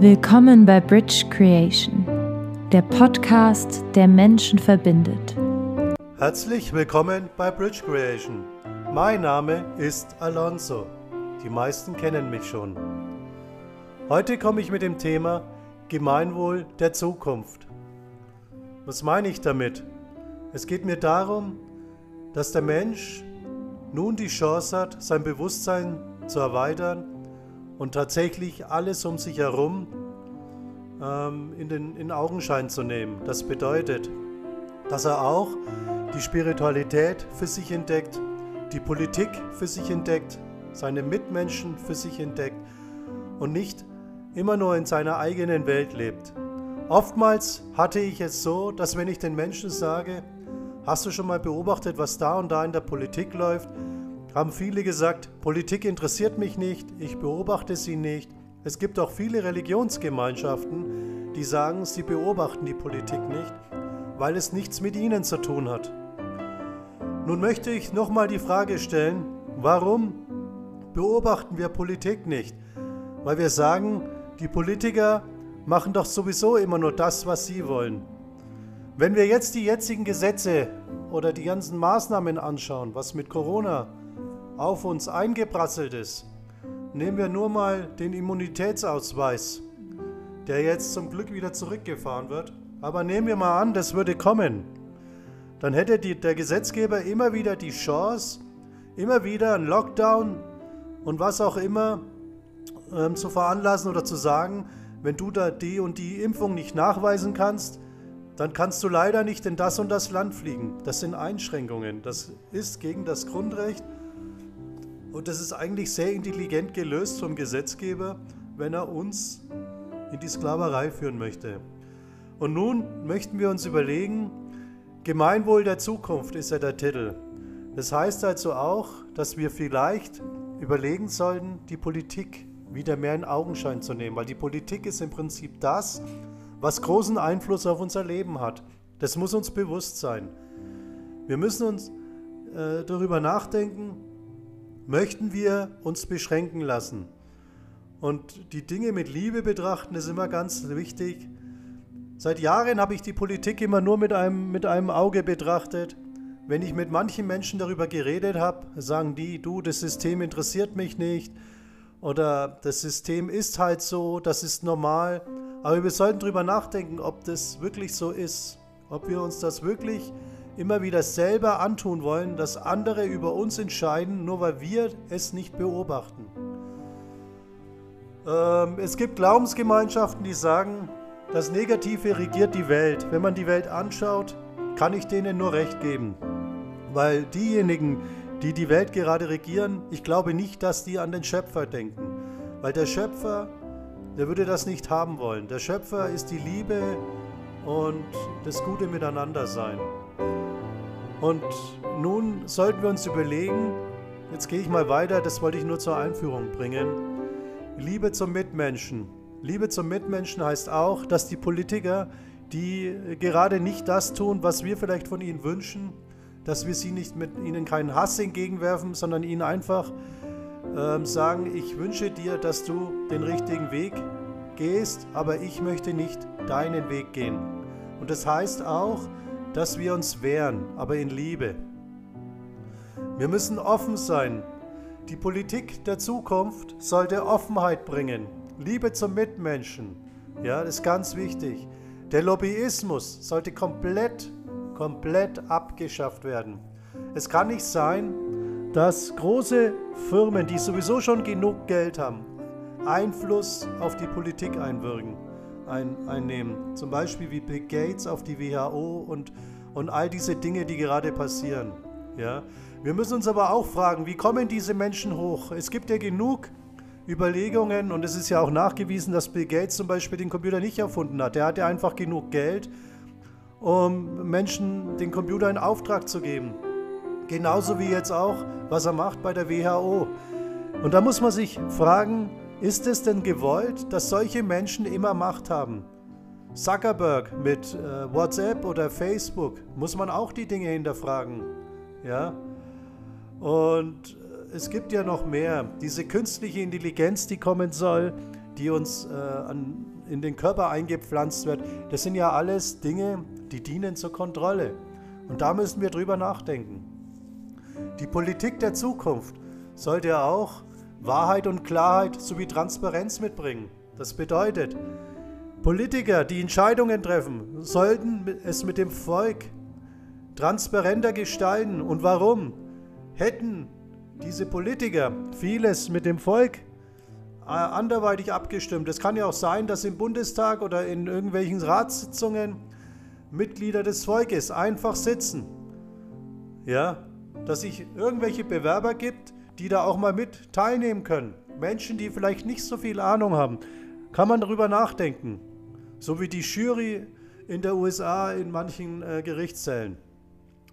Willkommen bei Bridge Creation, der Podcast, der Menschen verbindet. Herzlich willkommen bei Bridge Creation. Mein Name ist Alonso. Die meisten kennen mich schon. Heute komme ich mit dem Thema Gemeinwohl der Zukunft. Was meine ich damit? Es geht mir darum, dass der Mensch nun die Chance hat, sein Bewusstsein zu erweitern und tatsächlich alles um sich herum ähm, in den in Augenschein zu nehmen. Das bedeutet, dass er auch die Spiritualität für sich entdeckt, die Politik für sich entdeckt, seine Mitmenschen für sich entdeckt und nicht immer nur in seiner eigenen Welt lebt. Oftmals hatte ich es so, dass wenn ich den Menschen sage, hast du schon mal beobachtet, was da und da in der Politik läuft, haben viele gesagt, Politik interessiert mich nicht, ich beobachte sie nicht. Es gibt auch viele Religionsgemeinschaften, die sagen, sie beobachten die Politik nicht, weil es nichts mit ihnen zu tun hat. Nun möchte ich nochmal die Frage stellen, warum beobachten wir Politik nicht? Weil wir sagen, die Politiker machen doch sowieso immer nur das, was sie wollen. Wenn wir jetzt die jetzigen Gesetze oder die ganzen Maßnahmen anschauen, was mit Corona auf uns eingeprasselt ist, nehmen wir nur mal den Immunitätsausweis, der jetzt zum Glück wieder zurückgefahren wird. Aber nehmen wir mal an, das würde kommen. Dann hätte die, der Gesetzgeber immer wieder die Chance, immer wieder einen Lockdown und was auch immer ähm, zu veranlassen oder zu sagen, wenn du da die und die Impfung nicht nachweisen kannst, dann kannst du leider nicht in das und das Land fliegen. Das sind Einschränkungen. Das ist gegen das Grundrecht und das ist eigentlich sehr intelligent gelöst vom Gesetzgeber, wenn er uns in die Sklaverei führen möchte. Und nun möchten wir uns überlegen, Gemeinwohl der Zukunft ist ja der Titel. Das heißt also auch, dass wir vielleicht überlegen sollten, die Politik wieder mehr in Augenschein zu nehmen, weil die Politik ist im Prinzip das, was großen Einfluss auf unser Leben hat. Das muss uns bewusst sein. Wir müssen uns äh, darüber nachdenken, möchten wir uns beschränken lassen. Und die Dinge mit Liebe betrachten ist immer ganz wichtig. Seit Jahren habe ich die Politik immer nur mit einem, mit einem Auge betrachtet. Wenn ich mit manchen Menschen darüber geredet habe, sagen die, du, das System interessiert mich nicht oder das System ist halt so, das ist normal. Aber wir sollten darüber nachdenken, ob das wirklich so ist, ob wir uns das wirklich immer wieder selber antun wollen, dass andere über uns entscheiden, nur weil wir es nicht beobachten. Ähm, es gibt Glaubensgemeinschaften, die sagen, das Negative regiert die Welt. Wenn man die Welt anschaut, kann ich denen nur recht geben. Weil diejenigen, die die Welt gerade regieren, ich glaube nicht, dass die an den Schöpfer denken. Weil der Schöpfer, der würde das nicht haben wollen. Der Schöpfer ist die Liebe und das gute Miteinander sein. Und nun sollten wir uns überlegen, jetzt gehe ich mal weiter, das wollte ich nur zur Einführung bringen. Liebe zum Mitmenschen. Liebe zum Mitmenschen heißt auch, dass die Politiker, die gerade nicht das tun, was wir vielleicht von ihnen wünschen, dass wir sie nicht mit ihnen keinen Hass entgegenwerfen, sondern ihnen einfach äh, sagen, ich wünsche dir, dass du den richtigen Weg gehst, aber ich möchte nicht deinen Weg gehen. Und das heißt auch, dass wir uns wehren, aber in Liebe. Wir müssen offen sein. Die Politik der Zukunft sollte Offenheit bringen, Liebe zum Mitmenschen. Ja, das ist ganz wichtig. Der Lobbyismus sollte komplett, komplett abgeschafft werden. Es kann nicht sein, dass große Firmen, die sowieso schon genug Geld haben, Einfluss auf die Politik einwirken ein, einnehmen. Zum Beispiel wie Bill Gates auf die WHO und, und all diese Dinge, die gerade passieren. Ja? Wir müssen uns aber auch fragen, wie kommen diese Menschen hoch? Es gibt ja genug Überlegungen und es ist ja auch nachgewiesen, dass Bill Gates zum Beispiel den Computer nicht erfunden hat. Er hatte einfach genug Geld, um Menschen den Computer in Auftrag zu geben. Genauso wie jetzt auch, was er macht bei der WHO. Und da muss man sich fragen, ist es denn gewollt, dass solche Menschen immer Macht haben? Zuckerberg mit äh, WhatsApp oder Facebook muss man auch die Dinge hinterfragen. Ja? Und äh, es gibt ja noch mehr. Diese künstliche Intelligenz, die kommen soll, die uns äh, an, in den Körper eingepflanzt wird, das sind ja alles Dinge, die dienen zur Kontrolle. Und da müssen wir drüber nachdenken. Die Politik der Zukunft sollte auch Wahrheit und Klarheit sowie Transparenz mitbringen. Das bedeutet, Politiker, die Entscheidungen treffen, sollten es mit dem Volk transparenter gestalten. Und warum? Hätten diese Politiker vieles mit dem Volk äh, anderweitig abgestimmt. Es kann ja auch sein, dass im Bundestag oder in irgendwelchen Ratssitzungen Mitglieder des Volkes einfach sitzen. Ja, dass es irgendwelche Bewerber gibt, die da auch mal mit teilnehmen können. Menschen, die vielleicht nicht so viel Ahnung haben. Kann man darüber nachdenken. So wie die Jury in der USA in manchen äh, Gerichtszellen.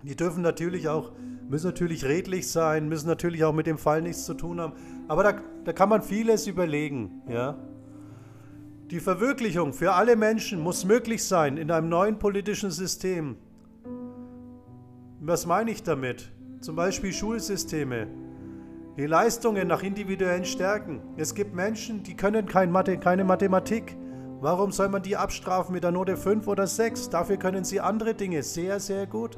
Die dürfen natürlich auch, müssen natürlich redlich sein, müssen natürlich auch mit dem Fall nichts zu tun haben. Aber da, da kann man vieles überlegen, ja. Die Verwirklichung für alle Menschen muss möglich sein in einem neuen politischen System. Was meine ich damit? Zum Beispiel Schulsysteme. Die Leistungen nach individuellen Stärken. Es gibt Menschen, die können kein Mathe, keine Mathematik. Warum soll man die abstrafen mit der Note 5 oder 6? Dafür können sie andere Dinge sehr, sehr gut.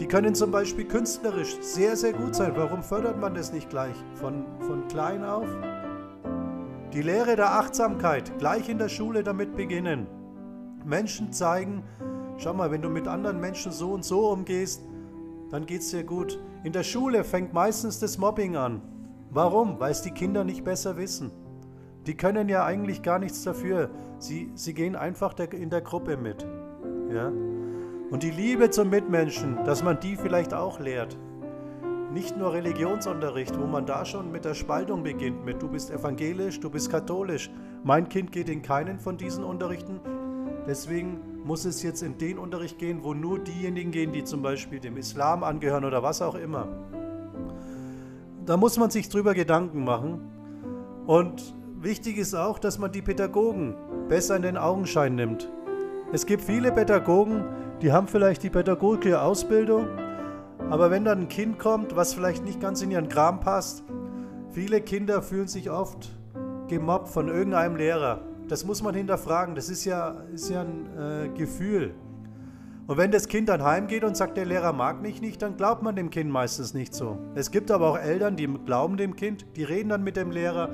Die können zum Beispiel künstlerisch sehr, sehr gut sein. Warum fördert man das nicht gleich von, von klein auf? Die Lehre der Achtsamkeit, gleich in der Schule damit beginnen. Menschen zeigen, schau mal, wenn du mit anderen Menschen so und so umgehst, dann geht es dir gut. In der Schule fängt meistens das Mobbing an. Warum? Weil es die Kinder nicht besser wissen. Die können ja eigentlich gar nichts dafür. Sie, sie gehen einfach in der Gruppe mit. Ja? Und die Liebe zum Mitmenschen, dass man die vielleicht auch lehrt. Nicht nur Religionsunterricht, wo man da schon mit der Spaltung beginnt, mit du bist evangelisch, du bist katholisch. Mein Kind geht in keinen von diesen Unterrichten. Deswegen muss es jetzt in den Unterricht gehen, wo nur diejenigen gehen, die zum Beispiel dem Islam angehören oder was auch immer. Da muss man sich drüber Gedanken machen. Und wichtig ist auch, dass man die Pädagogen besser in den Augenschein nimmt. Es gibt viele Pädagogen, die haben vielleicht die pädagogische Ausbildung, aber wenn dann ein Kind kommt, was vielleicht nicht ganz in ihren Kram passt, viele Kinder fühlen sich oft gemobbt von irgendeinem Lehrer. Das muss man hinterfragen, das ist ja, ist ja ein äh, Gefühl. Und wenn das Kind dann heimgeht und sagt, der Lehrer mag mich nicht, dann glaubt man dem Kind meistens nicht so. Es gibt aber auch Eltern, die glauben dem Kind, die reden dann mit dem Lehrer,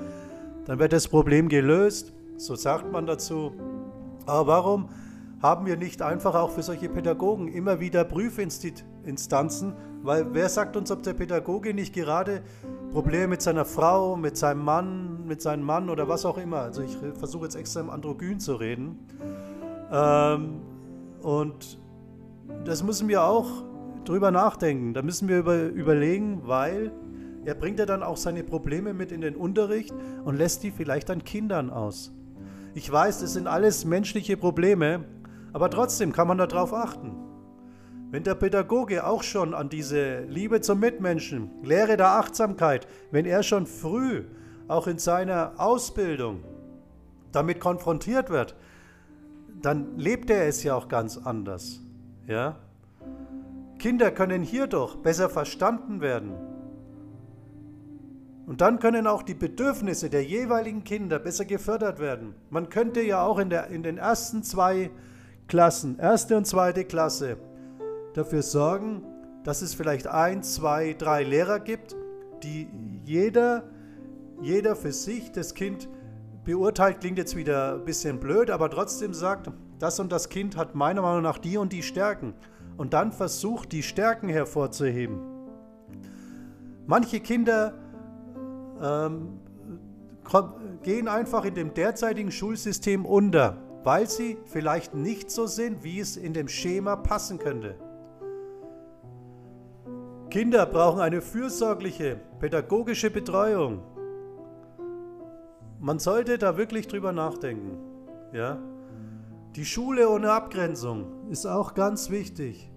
dann wird das Problem gelöst, so sagt man dazu. Aber warum haben wir nicht einfach auch für solche Pädagogen immer wieder Prüfinstanzen, weil wer sagt uns, ob der Pädagoge nicht gerade Probleme mit seiner Frau, mit seinem Mann, mit seinem Mann oder was auch immer, also ich versuche jetzt extra im Androgyn zu reden, ähm, und das müssen wir auch drüber nachdenken, da müssen wir über, überlegen, weil er bringt ja dann auch seine Probleme mit in den Unterricht und lässt die vielleicht an Kindern aus. Ich weiß, das sind alles menschliche Probleme, aber trotzdem kann man darauf achten. Wenn der Pädagoge auch schon an diese Liebe zum Mitmenschen, Lehre der Achtsamkeit, wenn er schon früh, auch in seiner Ausbildung, damit konfrontiert wird, dann lebt er es ja auch ganz anders. Ja? Kinder können hierdurch besser verstanden werden. Und dann können auch die Bedürfnisse der jeweiligen Kinder besser gefördert werden. Man könnte ja auch in, der, in den ersten zwei Klassen, erste und zweite Klasse, dafür sorgen, dass es vielleicht ein, zwei, drei Lehrer gibt, die jeder, jeder für sich das Kind beurteilt, klingt jetzt wieder ein bisschen blöd, aber trotzdem sagt, das und das Kind hat meiner Meinung nach die und die Stärken. Und dann versucht, die Stärken hervorzuheben. Manche Kinder ähm, gehen einfach in dem derzeitigen Schulsystem unter weil sie vielleicht nicht so sind, wie es in dem Schema passen könnte. Kinder brauchen eine fürsorgliche, pädagogische Betreuung. Man sollte da wirklich drüber nachdenken. Ja? Die Schule ohne Abgrenzung ist auch ganz wichtig.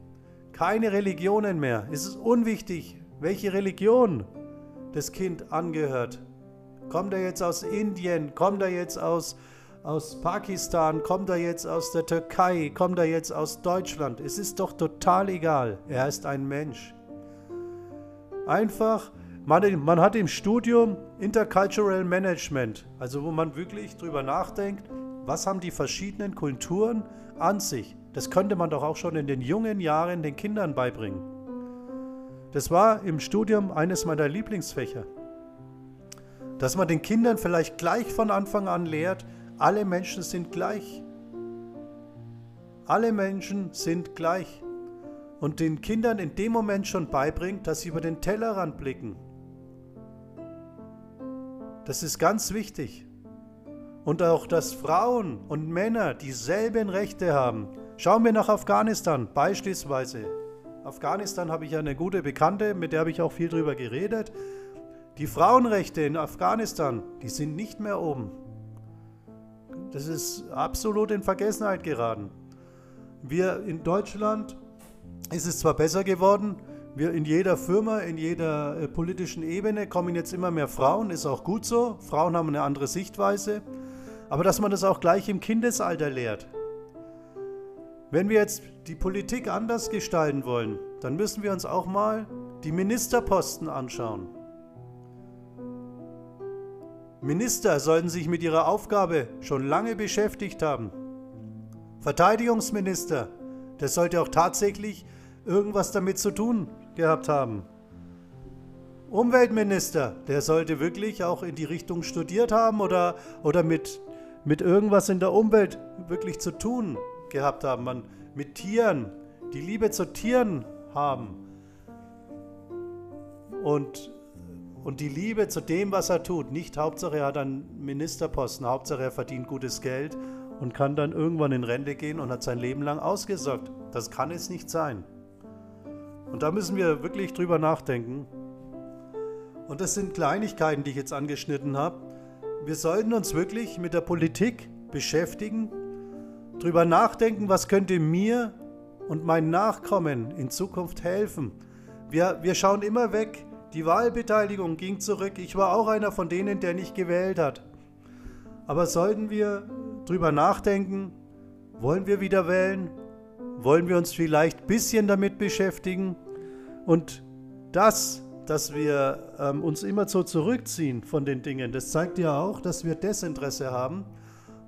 Keine Religionen mehr. Es ist unwichtig, welche Religion das Kind angehört. Kommt er jetzt aus Indien? Kommt er jetzt aus aus Pakistan, kommt er jetzt aus der Türkei, kommt er jetzt aus Deutschland. Es ist doch total egal. Er ist ein Mensch. Einfach Man, man hat im Studium Intercultural Management, also wo man wirklich drüber nachdenkt, was haben die verschiedenen Kulturen an sich. Das könnte man doch auch schon in den jungen Jahren den Kindern beibringen. Das war im Studium eines meiner Lieblingsfächer. Dass man den Kindern vielleicht gleich von Anfang an lehrt, alle Menschen sind gleich. Alle Menschen sind gleich. Und den Kindern in dem Moment schon beibringt, dass sie über den Tellerrand blicken. Das ist ganz wichtig. Und auch, dass Frauen und Männer dieselben Rechte haben. Schauen wir nach Afghanistan beispielsweise. Afghanistan habe ich eine gute Bekannte, mit der habe ich auch viel drüber geredet. Die Frauenrechte in Afghanistan, die sind nicht mehr oben. Das ist absolut in Vergessenheit geraten. Wir in Deutschland ist es zwar besser geworden, wir in jeder Firma, in jeder äh, politischen Ebene kommen jetzt immer mehr Frauen, ist auch gut so. Frauen haben eine andere Sichtweise. Aber dass man das auch gleich im Kindesalter lehrt. Wenn wir jetzt die Politik anders gestalten wollen, dann müssen wir uns auch mal die Ministerposten anschauen. Minister sollten sich mit ihrer Aufgabe schon lange beschäftigt haben. Verteidigungsminister, der sollte auch tatsächlich irgendwas damit zu tun gehabt haben. Umweltminister, der sollte wirklich auch in die Richtung studiert haben oder, oder mit, mit irgendwas in der Umwelt wirklich zu tun gehabt haben, man mit Tieren, die Liebe zu Tieren haben und, und die Liebe zu dem, was er tut. Nicht Hauptsache er hat einen Ministerposten, Hauptsache er verdient gutes Geld und kann dann irgendwann in Rente gehen und hat sein Leben lang ausgesorgt. Das kann es nicht sein. Und da müssen wir wirklich drüber nachdenken. Und das sind Kleinigkeiten, die ich jetzt angeschnitten habe. Wir sollten uns wirklich mit der Politik beschäftigen drüber nachdenken, was könnte mir und meinen Nachkommen in Zukunft helfen. Wir, wir schauen immer weg. Die Wahlbeteiligung ging zurück. Ich war auch einer von denen, der nicht gewählt hat. Aber sollten wir drüber nachdenken, wollen wir wieder wählen? Wollen wir uns vielleicht ein bisschen damit beschäftigen? Und das, dass wir ähm, uns immer so zurückziehen von den Dingen, das zeigt ja auch, dass wir Desinteresse haben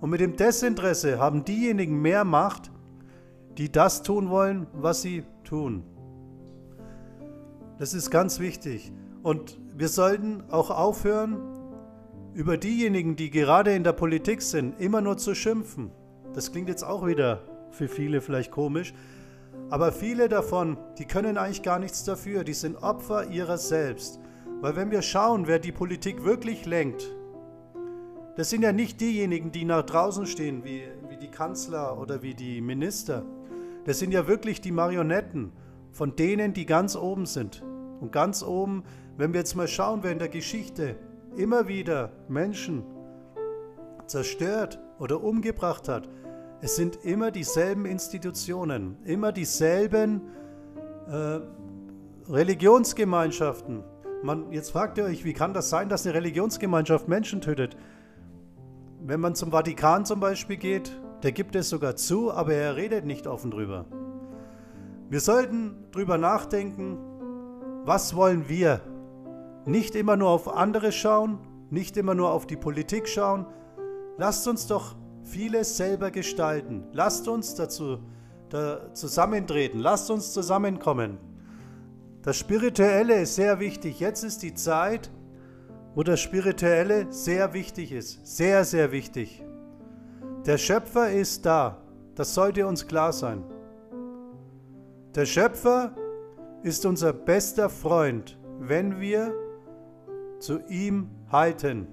und mit dem Desinteresse haben diejenigen mehr Macht, die das tun wollen, was sie tun. Das ist ganz wichtig. Und wir sollten auch aufhören, über diejenigen, die gerade in der Politik sind, immer nur zu schimpfen. Das klingt jetzt auch wieder für viele vielleicht komisch. Aber viele davon, die können eigentlich gar nichts dafür. Die sind Opfer ihrer selbst. Weil wenn wir schauen, wer die Politik wirklich lenkt, das sind ja nicht diejenigen, die nach draußen stehen, wie, wie die Kanzler oder wie die Minister. Das sind ja wirklich die Marionetten von denen, die ganz oben sind. Und ganz oben, wenn wir jetzt mal schauen, wer in der Geschichte immer wieder Menschen zerstört oder umgebracht hat, es sind immer dieselben Institutionen, immer dieselben äh, Religionsgemeinschaften. Man, jetzt fragt ihr euch, wie kann das sein, dass eine Religionsgemeinschaft Menschen tötet? Wenn man zum Vatikan zum Beispiel geht, der gibt es sogar zu, aber er redet nicht offen drüber. Wir sollten drüber nachdenken, was wollen wir? Nicht immer nur auf andere schauen, nicht immer nur auf die Politik schauen. Lasst uns doch vieles selber gestalten. Lasst uns dazu da zusammentreten. Lasst uns zusammenkommen. Das Spirituelle ist sehr wichtig. Jetzt ist die Zeit, wo das Spirituelle sehr wichtig ist, sehr, sehr wichtig. Der Schöpfer ist da, das sollte uns klar sein. Der Schöpfer ist unser bester Freund, wenn wir zu ihm halten.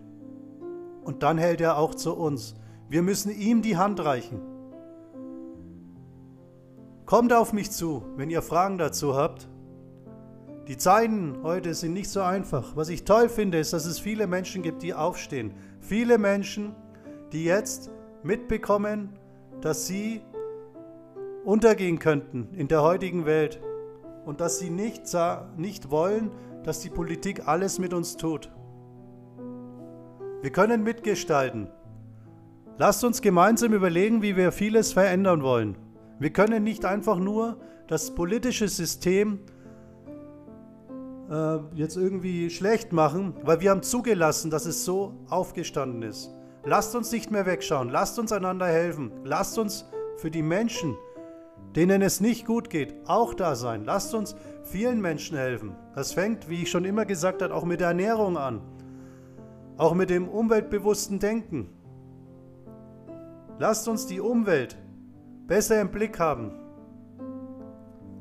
Und dann hält er auch zu uns. Wir müssen ihm die Hand reichen. Kommt auf mich zu, wenn ihr Fragen dazu habt. Die Zeiten heute sind nicht so einfach. Was ich toll finde, ist, dass es viele Menschen gibt, die aufstehen. Viele Menschen, die jetzt mitbekommen, dass sie untergehen könnten in der heutigen Welt und dass sie nicht, nicht wollen, dass die Politik alles mit uns tut. Wir können mitgestalten. Lasst uns gemeinsam überlegen, wie wir vieles verändern wollen. Wir können nicht einfach nur das politische System äh, jetzt irgendwie schlecht machen, weil wir haben zugelassen, dass es so aufgestanden ist. Lasst uns nicht mehr wegschauen, lasst uns einander helfen, lasst uns für die Menschen, denen es nicht gut geht, auch da sein. Lasst uns vielen Menschen helfen. Das fängt, wie ich schon immer gesagt habe, auch mit der Ernährung an, auch mit dem umweltbewussten Denken. Lasst uns die Umwelt besser im Blick haben.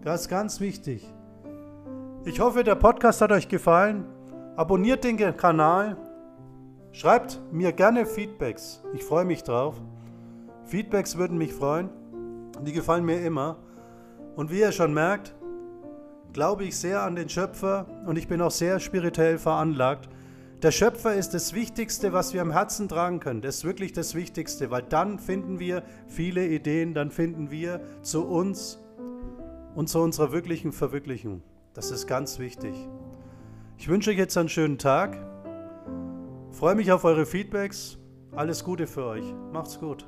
Das ist ganz wichtig. Ich hoffe, der Podcast hat euch gefallen. Abonniert den Kanal. Schreibt mir gerne Feedbacks. Ich freue mich drauf. Feedbacks würden mich freuen. Die gefallen mir immer. Und wie ihr schon merkt, glaube ich sehr an den Schöpfer und ich bin auch sehr spirituell veranlagt. Der Schöpfer ist das Wichtigste, was wir am Herzen tragen können. Das ist wirklich das Wichtigste, weil dann finden wir viele Ideen, dann finden wir zu uns und zu unserer wirklichen Verwirklichung. Das ist ganz wichtig. Ich wünsche euch jetzt einen schönen Tag. Freue mich auf eure Feedbacks. Alles Gute für euch. Macht's gut.